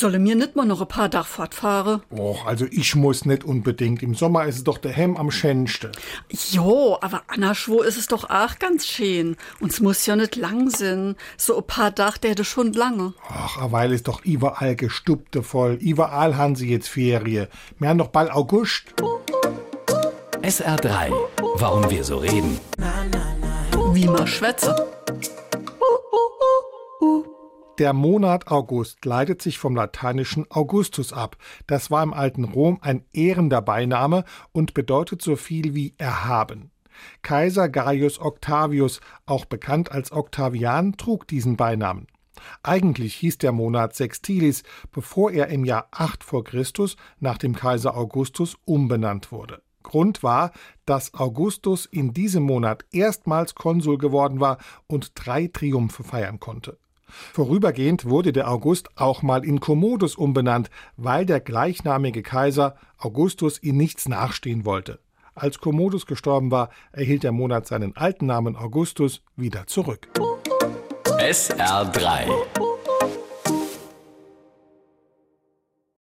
Solle mir nicht mal noch ein paar Dach fortfahren? Och, also ich muss nicht unbedingt. Im Sommer ist es doch der Hemm am schönsten. Jo, aber anderswo ist es doch auch ganz schön. Und es muss ja nicht lang sein. So ein paar Dach, der hätte schon lange. Ach, weil ist doch überall gestubte voll. Überall haben sie jetzt Ferie. Wir haben doch bald August. SR3. Warum wir so reden. Wie man schwätze. Der Monat August leitet sich vom lateinischen Augustus ab. Das war im alten Rom ein ehrender Beiname und bedeutet so viel wie erhaben. Kaiser Gaius Octavius, auch bekannt als Octavian, trug diesen Beinamen. Eigentlich hieß der Monat Sextilis, bevor er im Jahr 8 vor Christus nach dem Kaiser Augustus umbenannt wurde. Grund war, dass Augustus in diesem Monat erstmals Konsul geworden war und drei Triumphe feiern konnte. Vorübergehend wurde der August auch mal in Commodus umbenannt, weil der gleichnamige Kaiser Augustus ihn nichts nachstehen wollte. Als Commodus gestorben war, erhielt der Monat seinen alten Namen Augustus wieder zurück. SR3